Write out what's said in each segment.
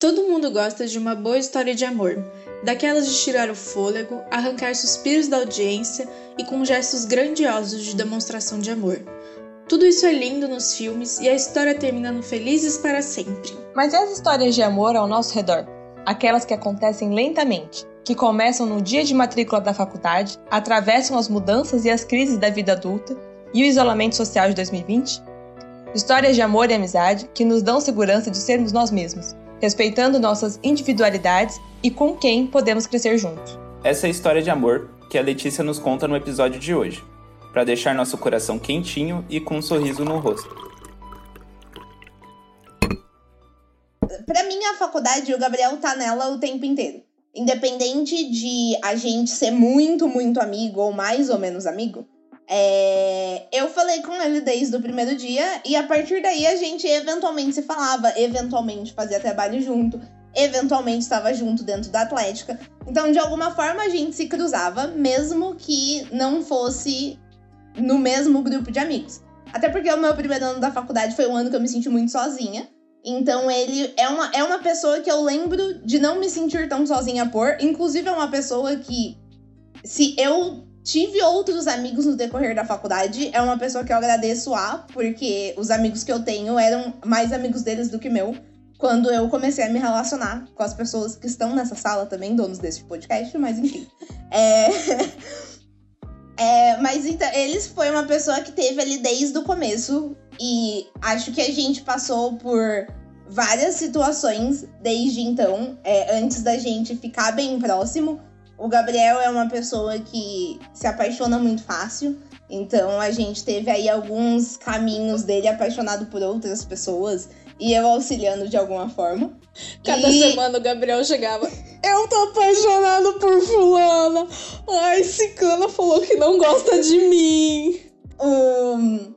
Todo mundo gosta de uma boa história de amor, daquelas de tirar o fôlego, arrancar suspiros da audiência e com gestos grandiosos de demonstração de amor. Tudo isso é lindo nos filmes e a história termina no felizes para sempre. Mas e as histórias de amor ao nosso redor? Aquelas que acontecem lentamente, que começam no dia de matrícula da faculdade, atravessam as mudanças e as crises da vida adulta e o isolamento social de 2020? Histórias de amor e amizade que nos dão segurança de sermos nós mesmos respeitando nossas individualidades e com quem podemos crescer juntos. Essa é a história de amor que a Letícia nos conta no episódio de hoje, para deixar nosso coração quentinho e com um sorriso no rosto. Para mim, a faculdade, o Gabriel tá nela o tempo inteiro. Independente de a gente ser muito, muito amigo ou mais ou menos amigo, é, eu falei com ele desde o primeiro dia e a partir daí a gente eventualmente se falava, eventualmente fazia trabalho junto, eventualmente estava junto dentro da Atlética. Então, de alguma forma, a gente se cruzava, mesmo que não fosse no mesmo grupo de amigos. Até porque o meu primeiro ano da faculdade foi um ano que eu me senti muito sozinha. Então ele é uma, é uma pessoa que eu lembro de não me sentir tão sozinha por. Inclusive, é uma pessoa que, se eu Tive outros amigos no decorrer da faculdade. É uma pessoa que eu agradeço a, porque os amigos que eu tenho eram mais amigos deles do que meu. Quando eu comecei a me relacionar com as pessoas que estão nessa sala também, donos desse podcast, mas enfim. É. é mas então, eles foi uma pessoa que teve ali desde o começo. E acho que a gente passou por várias situações desde então, é, antes da gente ficar bem próximo. O Gabriel é uma pessoa que se apaixona muito fácil. Então a gente teve aí alguns caminhos dele apaixonado por outras pessoas e eu auxiliando de alguma forma. Cada e... semana o Gabriel chegava. Eu tô apaixonado por fulana. Ai, Cicana falou que não gosta de mim. Um,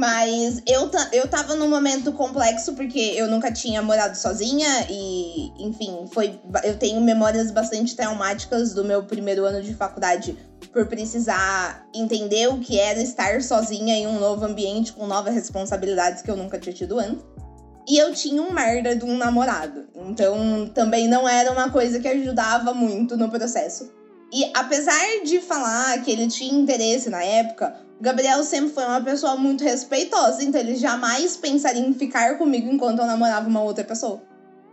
mas eu, eu tava num momento complexo porque eu nunca tinha morado sozinha e, enfim, foi eu tenho memórias bastante traumáticas do meu primeiro ano de faculdade por precisar entender o que era estar sozinha em um novo ambiente com novas responsabilidades que eu nunca tinha tido antes. E eu tinha um merda de um namorado. Então também não era uma coisa que ajudava muito no processo. E apesar de falar que ele tinha interesse na época, Gabriel sempre foi uma pessoa muito respeitosa, então ele jamais pensaria em ficar comigo enquanto eu namorava uma outra pessoa.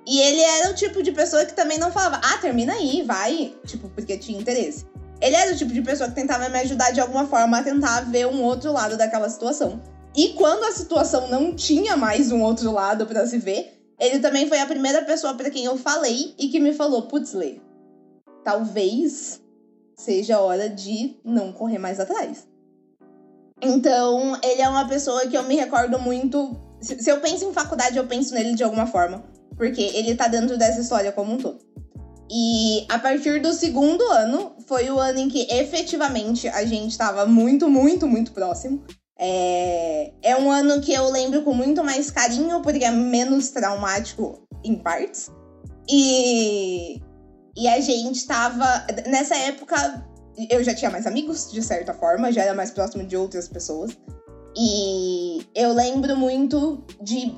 E ele era o tipo de pessoa que também não falava, ah, termina aí, vai, tipo, porque tinha interesse. Ele era o tipo de pessoa que tentava me ajudar de alguma forma a tentar ver um outro lado daquela situação. E quando a situação não tinha mais um outro lado para se ver, ele também foi a primeira pessoa para quem eu falei e que me falou: putz, Lê, talvez seja hora de não correr mais atrás. Então, ele é uma pessoa que eu me recordo muito. Se eu penso em faculdade, eu penso nele de alguma forma. Porque ele tá dentro dessa história como um todo. E a partir do segundo ano, foi o ano em que efetivamente a gente tava muito, muito, muito próximo. É, é um ano que eu lembro com muito mais carinho, porque é menos traumático em partes. E, e a gente tava. Nessa época, eu já tinha mais amigos, de certa forma, já era mais próximo de outras pessoas. E eu lembro muito de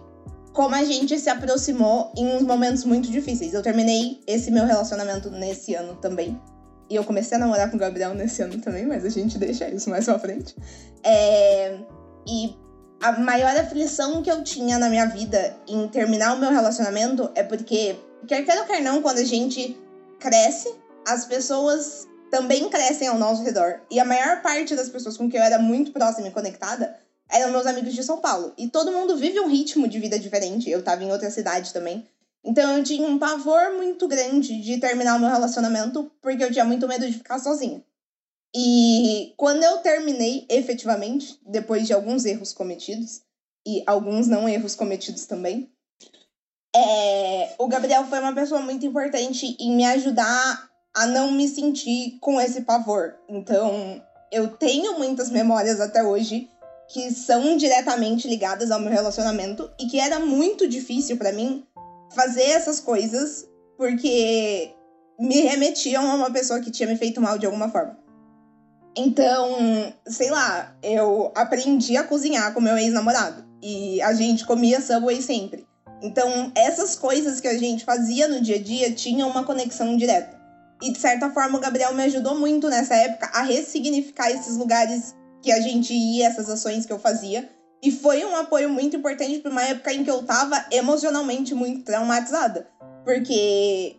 como a gente se aproximou em uns momentos muito difíceis. Eu terminei esse meu relacionamento nesse ano também. E eu comecei a namorar com o Gabriel nesse ano também, mas a gente deixa isso mais pra frente. É... E a maior aflição que eu tinha na minha vida em terminar o meu relacionamento é porque, quer queira ou quer não, quando a gente cresce, as pessoas também crescem ao nosso redor. E a maior parte das pessoas com quem eu era muito próxima e conectada eram meus amigos de São Paulo. E todo mundo vive um ritmo de vida diferente. Eu tava em outra cidade também. Então eu tinha um pavor muito grande de terminar o meu relacionamento, porque eu tinha muito medo de ficar sozinha. E quando eu terminei, efetivamente, depois de alguns erros cometidos, e alguns não erros cometidos também, é, o Gabriel foi uma pessoa muito importante em me ajudar a não me sentir com esse pavor. Então, eu tenho muitas memórias até hoje que são diretamente ligadas ao meu relacionamento e que era muito difícil para mim fazer essas coisas porque me remetiam a uma pessoa que tinha me feito mal de alguma forma. Então, sei lá, eu aprendi a cozinhar com meu ex-namorado e a gente comia Subway sempre. Então, essas coisas que a gente fazia no dia a dia tinham uma conexão direta. E, de certa forma, o Gabriel me ajudou muito nessa época a ressignificar esses lugares que a gente ia, essas ações que eu fazia. E foi um apoio muito importante para uma época em que eu tava emocionalmente muito traumatizada. Porque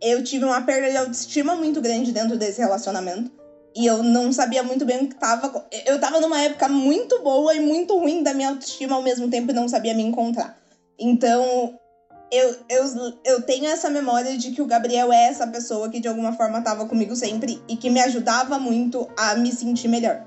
eu tive uma perda de autoestima muito grande dentro desse relacionamento. E eu não sabia muito bem o que tava. Eu tava numa época muito boa e muito ruim da minha autoestima ao mesmo tempo e não sabia me encontrar. Então, eu, eu, eu tenho essa memória de que o Gabriel é essa pessoa que de alguma forma tava comigo sempre e que me ajudava muito a me sentir melhor.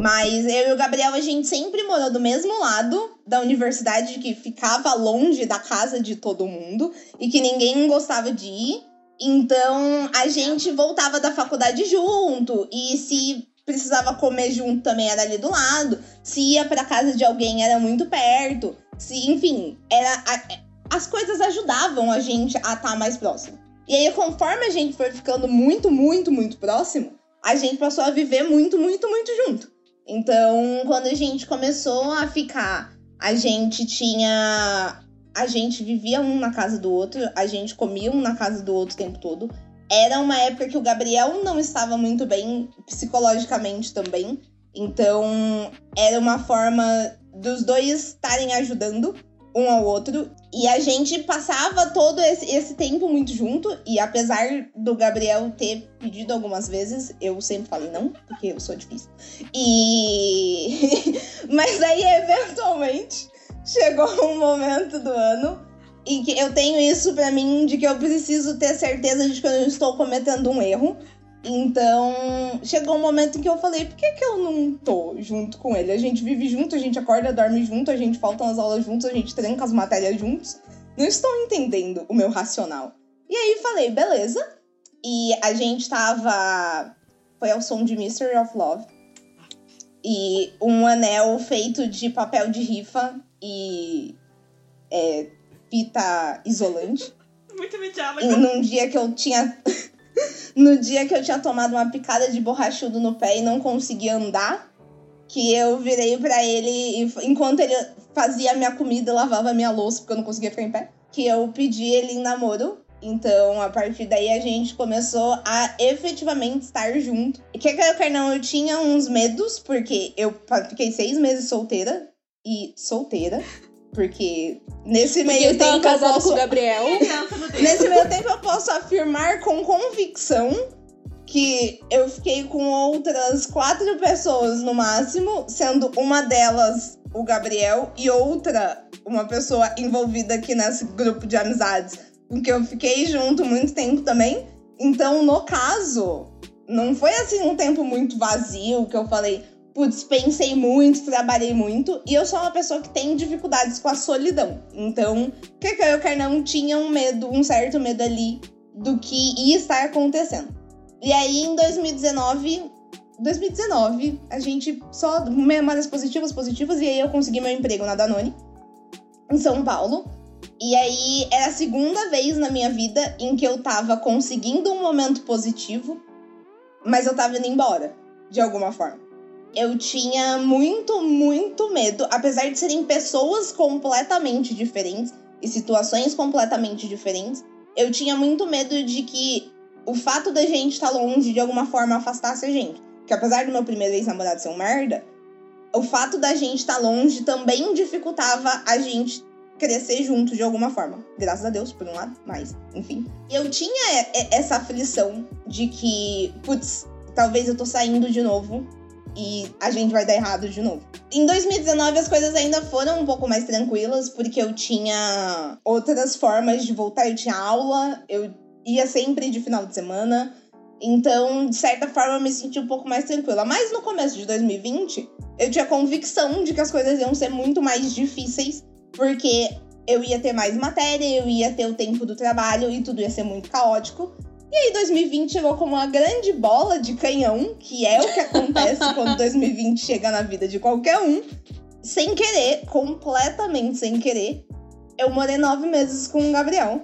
Mas eu e o Gabriel, a gente sempre morou do mesmo lado da universidade, que ficava longe da casa de todo mundo e que ninguém gostava de ir. Então a gente voltava da faculdade junto e se precisava comer junto também era ali do lado. Se ia para casa de alguém era muito perto. Se, enfim, era as coisas ajudavam a gente a estar tá mais próximo. E aí conforme a gente foi ficando muito, muito, muito próximo, a gente passou a viver muito, muito, muito junto. Então, quando a gente começou a ficar, a gente tinha. A gente vivia um na casa do outro, a gente comia um na casa do outro o tempo todo. Era uma época que o Gabriel não estava muito bem psicologicamente também. Então, era uma forma dos dois estarem ajudando um ao outro. E a gente passava todo esse, esse tempo muito junto. E apesar do Gabriel ter pedido algumas vezes, eu sempre falei não, porque eu sou difícil. E. Mas aí, eventualmente, chegou um momento do ano em que eu tenho isso para mim de que eu preciso ter certeza de que eu não estou cometendo um erro. Então, chegou um momento em que eu falei, por que, que eu não tô junto com ele? A gente vive junto, a gente acorda, dorme junto, a gente falta nas aulas juntos, a gente tranca as matérias juntos. Não estou entendendo o meu racional. E aí falei, beleza. E a gente tava. Foi ao som de Mystery of Love. E um anel feito de papel de rifa e é, fita isolante. Muito me E num dia que eu tinha no dia que eu tinha tomado uma picada de borrachudo no pé e não conseguia andar, que eu virei para ele e enquanto ele fazia a minha comida, lavava a minha louça porque eu não conseguia ficar em pé, que eu pedi ele em namoro. Então, a partir daí a gente começou a efetivamente estar junto. E que quer quer não, eu tinha uns medos, porque eu fiquei seis meses solteira. E solteira. Porque nesse meio Porque tempo. casado eu posso... com o Gabriel. nesse meio tempo eu posso afirmar com convicção que eu fiquei com outras quatro pessoas no máximo, sendo uma delas o Gabriel e outra uma pessoa envolvida aqui nesse grupo de amizades com que eu fiquei junto muito tempo também. Então, no caso, não foi assim um tempo muito vazio que eu falei, putz, pensei muito, trabalhei muito, e eu sou uma pessoa que tem dificuldades com a solidão. Então, quer que eu quer não tinha um medo, um certo medo ali do que ia estar acontecendo. E aí em 2019, 2019, a gente só memórias positivas, positivas, e aí eu consegui meu emprego na Danone em São Paulo. E aí era a segunda vez na minha vida em que eu tava conseguindo um momento positivo, mas eu tava indo embora, de alguma forma eu tinha muito, muito medo, apesar de serem pessoas completamente diferentes e situações completamente diferentes, eu tinha muito medo de que o fato da gente estar tá longe de alguma forma afastasse a gente. Que apesar do meu primeiro ex-namorado ser um merda, o fato da gente estar tá longe também dificultava a gente crescer junto de alguma forma. Graças a Deus, por um lado, mas, enfim. Eu tinha essa aflição de que, putz, talvez eu tô saindo de novo e a gente vai dar errado de novo. Em 2019 as coisas ainda foram um pouco mais tranquilas, porque eu tinha outras formas de voltar, eu tinha aula, eu ia sempre de final de semana. Então, de certa forma, eu me senti um pouco mais tranquila. Mas no começo de 2020, eu tinha convicção de que as coisas iam ser muito mais difíceis, porque eu ia ter mais matéria, eu ia ter o tempo do trabalho e tudo ia ser muito caótico. E aí 2020 chegou como uma grande bola de canhão, que é o que acontece quando 2020 chega na vida de qualquer um. Sem querer, completamente sem querer, eu morei nove meses com o Gabriel.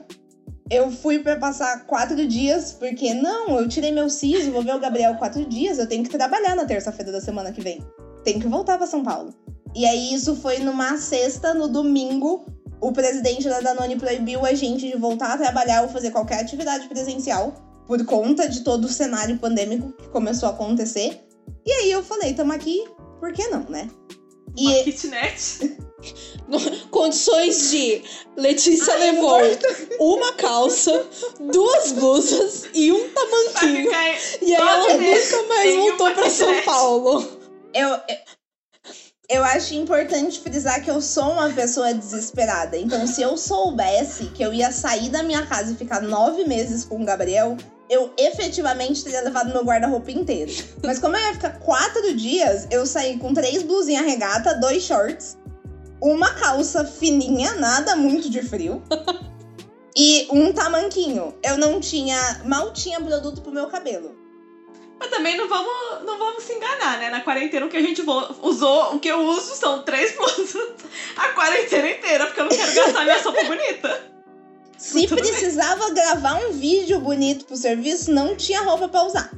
Eu fui para passar quatro dias, porque não, eu tirei meu siso, vou ver o Gabriel quatro dias, eu tenho que trabalhar na terça-feira da semana que vem. tem que voltar para São Paulo. E aí isso foi numa sexta, no domingo, o presidente da Danone proibiu a gente de voltar a trabalhar ou fazer qualquer atividade presencial por conta de todo o cenário pandêmico que começou a acontecer. E aí eu falei, tamo aqui, por que não, né? Uma e... kitnet. Condições de Letícia Ai, levou uma calça, duas blusas e um tamanquinho. E aí ela nunca mais voltou para São Paulo. Eu, eu, acho importante frisar que eu sou uma pessoa desesperada. Então, se eu soubesse que eu ia sair da minha casa e ficar nove meses com o Gabriel, eu efetivamente teria levado meu guarda-roupa inteiro. Mas como eu ia ficar quatro dias, eu saí com três blusinhas regata, dois shorts, uma calça fininha, nada muito de frio. e um tamanquinho. Eu não tinha. Mal tinha produto pro meu cabelo. Mas também não vamos, não vamos se enganar, né? Na quarentena o que a gente usou, o que eu uso são três blusas a quarentena inteira, porque eu não quero gastar minha sopa bonita. Se precisava bem. gravar um vídeo bonito pro serviço, não tinha roupa para usar.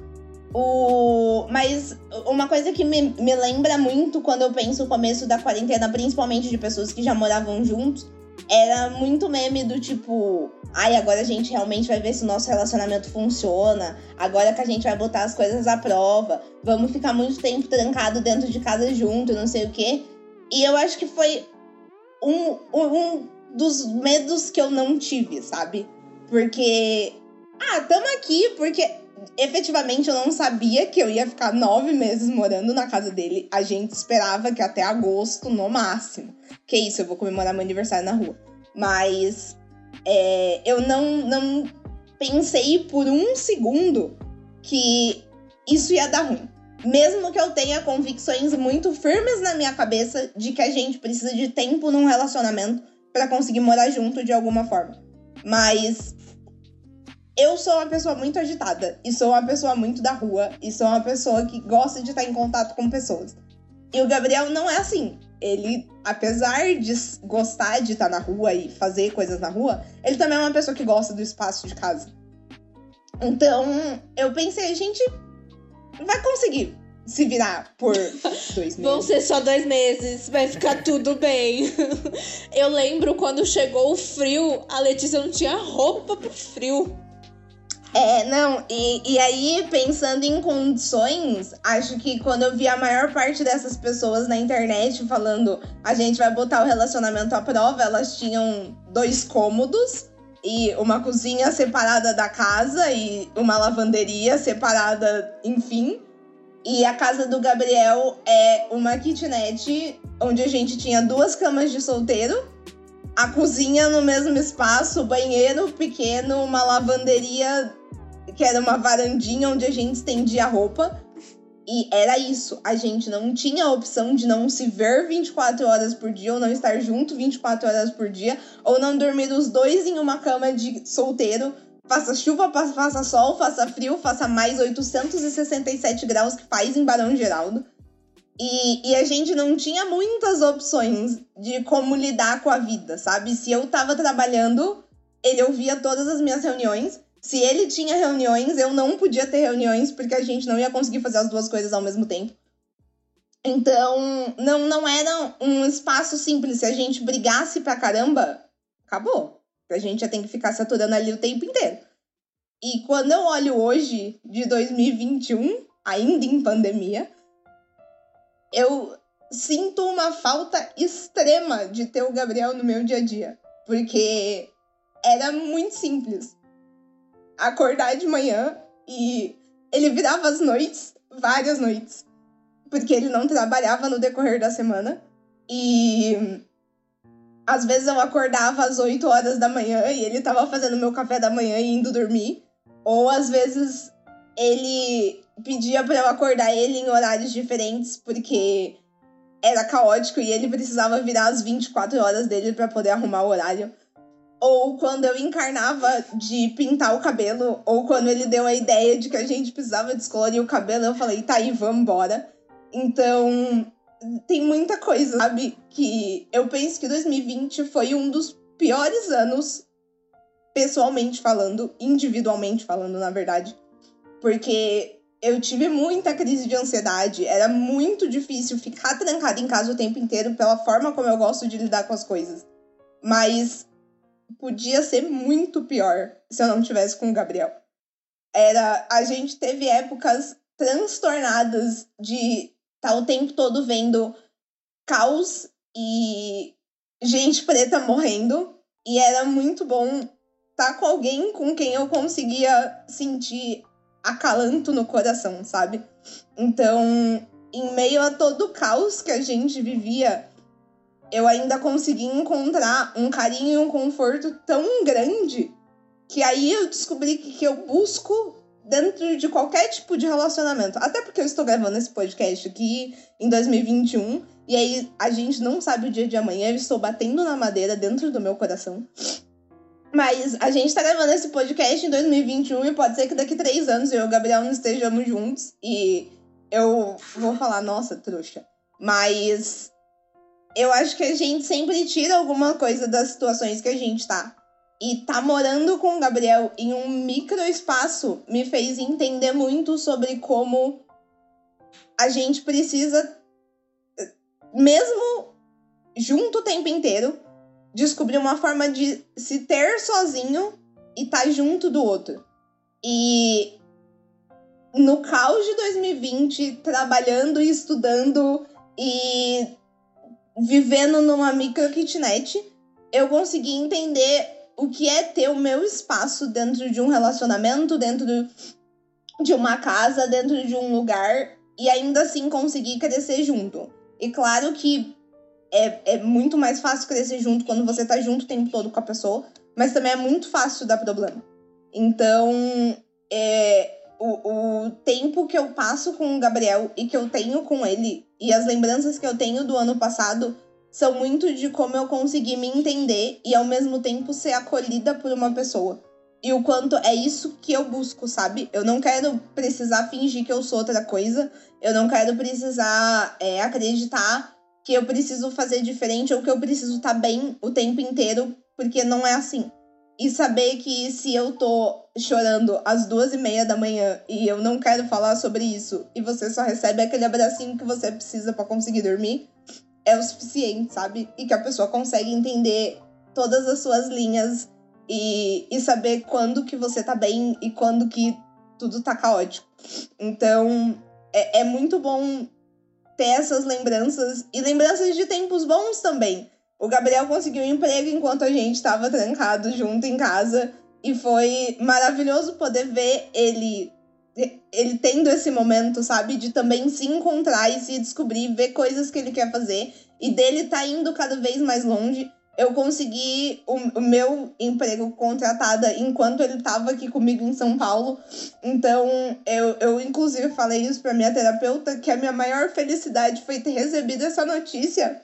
O... Mas uma coisa que me, me lembra muito quando eu penso o começo da quarentena, principalmente de pessoas que já moravam juntos, era muito meme do tipo, ai, agora a gente realmente vai ver se o nosso relacionamento funciona, agora que a gente vai botar as coisas à prova, vamos ficar muito tempo trancado dentro de casa junto, não sei o quê. E eu acho que foi um, um dos medos que eu não tive, sabe? Porque, ah, tamo aqui, porque efetivamente eu não sabia que eu ia ficar nove meses morando na casa dele. A gente esperava que até agosto, no máximo. Que isso, eu vou comemorar meu aniversário na rua. Mas é, eu não, não pensei por um segundo que isso ia dar ruim. Mesmo que eu tenha convicções muito firmes na minha cabeça de que a gente precisa de tempo num relacionamento para conseguir morar junto de alguma forma. Mas eu sou uma pessoa muito agitada e sou uma pessoa muito da rua e sou uma pessoa que gosta de estar em contato com pessoas. E o Gabriel não é assim. Ele, apesar de gostar de estar na rua e fazer coisas na rua, ele também é uma pessoa que gosta do espaço de casa. Então, eu pensei, a gente vai conseguir se virar por dois meses. Vão ser só dois meses, vai ficar tudo bem. Eu lembro quando chegou o frio, a Letícia não tinha roupa pro frio. É, não, e, e aí, pensando em condições, acho que quando eu vi a maior parte dessas pessoas na internet falando a gente vai botar o relacionamento à prova, elas tinham dois cômodos e uma cozinha separada da casa e uma lavanderia separada, enfim. E a casa do Gabriel é uma kitnet onde a gente tinha duas camas de solteiro, a cozinha no mesmo espaço, banheiro pequeno, uma lavanderia que era uma varandinha onde a gente estendia a roupa. E era isso. A gente não tinha a opção de não se ver 24 horas por dia, ou não estar junto 24 horas por dia, ou não dormir os dois em uma cama de solteiro. Faça chuva, faça sol, faça frio, faça mais 867 graus que faz em Barão Geraldo. E, e, a gente não tinha muitas opções de como lidar com a vida, sabe? Se eu tava trabalhando, ele ouvia todas as minhas reuniões. Se ele tinha reuniões, eu não podia ter reuniões porque a gente não ia conseguir fazer as duas coisas ao mesmo tempo. Então, não, não era um espaço simples. Se a gente brigasse pra caramba, acabou. A gente ia ter que ficar saturando ali o tempo inteiro. E quando eu olho hoje, de 2021, ainda em pandemia, eu sinto uma falta extrema de ter o Gabriel no meu dia a dia. Porque era muito simples acordar de manhã e ele virava as noites, várias noites, porque ele não trabalhava no decorrer da semana. E às vezes eu acordava às 8 horas da manhã e ele tava fazendo meu café da manhã e indo dormir. Ou às vezes ele pedia para eu acordar ele em horários diferentes porque era caótico e ele precisava virar as 24 horas dele para poder arrumar o horário ou quando eu encarnava de pintar o cabelo, ou quando ele deu a ideia de que a gente precisava descolorir o cabelo, eu falei, tá aí, vamos. Então, tem muita coisa, sabe? Que eu penso que 2020 foi um dos piores anos, pessoalmente falando, individualmente falando, na verdade. Porque eu tive muita crise de ansiedade. Era muito difícil ficar trancada em casa o tempo inteiro pela forma como eu gosto de lidar com as coisas. Mas podia ser muito pior se eu não tivesse com o Gabriel. Era, a gente teve épocas transtornadas de estar tá o tempo todo vendo caos e gente preta morrendo. E era muito bom estar tá com alguém com quem eu conseguia sentir acalanto no coração, sabe? Então, em meio a todo o caos que a gente vivia, eu ainda consegui encontrar um carinho e um conforto tão grande que aí eu descobri que, que eu busco dentro de qualquer tipo de relacionamento. Até porque eu estou gravando esse podcast aqui em 2021 e aí a gente não sabe o dia de amanhã, eu estou batendo na madeira dentro do meu coração. Mas a gente tá gravando esse podcast em 2021 e pode ser que daqui três anos eu e o Gabriel não estejamos juntos e eu vou falar, nossa, trouxa. Mas eu acho que a gente sempre tira alguma coisa das situações que a gente tá. E tá morando com o Gabriel em um micro espaço me fez entender muito sobre como a gente precisa, mesmo junto o tempo inteiro, descobrir uma forma de se ter sozinho e tá junto do outro. E no caos de 2020, trabalhando e estudando e vivendo numa micro kitnet, eu consegui entender o que é ter o meu espaço dentro de um relacionamento, dentro de uma casa, dentro de um lugar e ainda assim conseguir crescer junto. E claro que é, é muito mais fácil crescer junto quando você tá junto o tempo todo com a pessoa, mas também é muito fácil dar problema. Então, é, o, o tempo que eu passo com o Gabriel e que eu tenho com ele, e as lembranças que eu tenho do ano passado, são muito de como eu consegui me entender e ao mesmo tempo ser acolhida por uma pessoa. E o quanto é isso que eu busco, sabe? Eu não quero precisar fingir que eu sou outra coisa. Eu não quero precisar é, acreditar que eu preciso fazer diferente ou que eu preciso estar tá bem o tempo inteiro, porque não é assim. E saber que se eu tô chorando às duas e meia da manhã e eu não quero falar sobre isso e você só recebe aquele abracinho que você precisa para conseguir dormir, é o suficiente, sabe? E que a pessoa consegue entender todas as suas linhas e, e saber quando que você tá bem e quando que tudo tá caótico. Então, é, é muito bom ter essas lembranças e lembranças de tempos bons também. O Gabriel conseguiu emprego enquanto a gente estava trancado junto em casa e foi maravilhoso poder ver ele ele tendo esse momento, sabe, de também se encontrar e se descobrir, ver coisas que ele quer fazer e dele tá indo cada vez mais longe. Eu consegui o, o meu emprego contratada enquanto ele tava aqui comigo em São Paulo. Então, eu, eu inclusive falei isso pra minha terapeuta, que a minha maior felicidade foi ter recebido essa notícia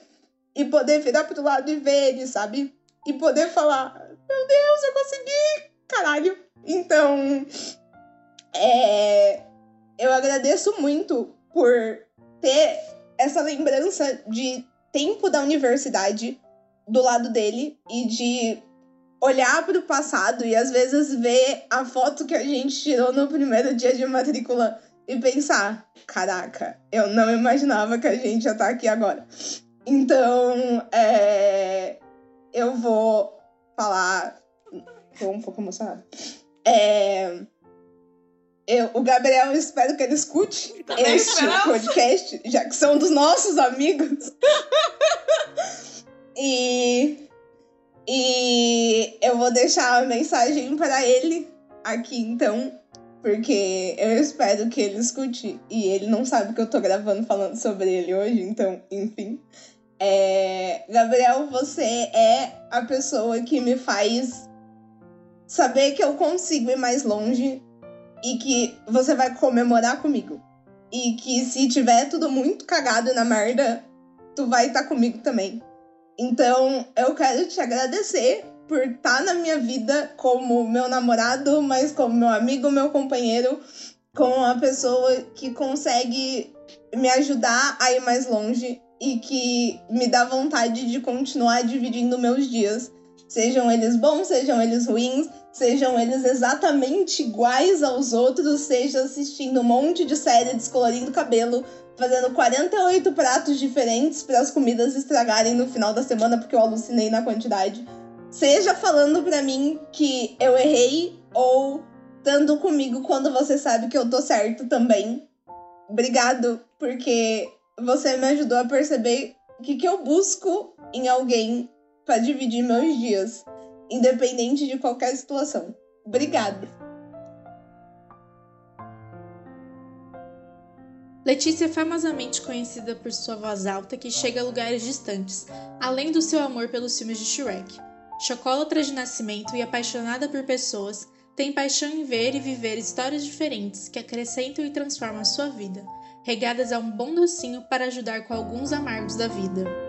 e poder virar pro lado e ver ele, sabe? E poder falar: Meu Deus, eu consegui! Caralho! Então, é, eu agradeço muito por ter essa lembrança de tempo da universidade do lado dele e de olhar para o passado e às vezes ver a foto que a gente tirou no primeiro dia de matrícula e pensar: caraca, eu não imaginava que a gente já tá aqui agora. Então, é, eu vou falar. Tô um pouco emocionada. É, eu, o Gabriel, eu espero que ele escute Também este podcast, já que são dos nossos amigos. e, e eu vou deixar a mensagem para ele aqui, então, porque eu espero que ele escute. E ele não sabe que eu tô gravando falando sobre ele hoje, então, enfim. É, Gabriel, você é a pessoa que me faz saber que eu consigo ir mais longe e que você vai comemorar comigo. E que se tiver tudo muito cagado na merda, tu vai estar tá comigo também. Então, eu quero te agradecer por estar tá na minha vida como meu namorado, mas como meu amigo, meu companheiro, como uma pessoa que consegue me ajudar a ir mais longe e que me dá vontade de continuar dividindo meus dias Sejam eles bons, sejam eles ruins, sejam eles exatamente iguais aos outros, seja assistindo um monte de série descolorindo cabelo, fazendo 48 pratos diferentes para as comidas estragarem no final da semana porque eu alucinei na quantidade. Seja falando para mim que eu errei ou estando comigo quando você sabe que eu tô certo também. Obrigado, porque você me ajudou a perceber o que, que eu busco em alguém para dividir meus dias, independente de qualquer situação. Obrigado. Letícia é famosamente conhecida por sua voz alta que chega a lugares distantes, além do seu amor pelos filmes de Shrek. Chocólatra de nascimento e apaixonada por pessoas, tem paixão em ver e viver histórias diferentes que acrescentam e transformam a sua vida, regadas a um bom docinho para ajudar com alguns amargos da vida.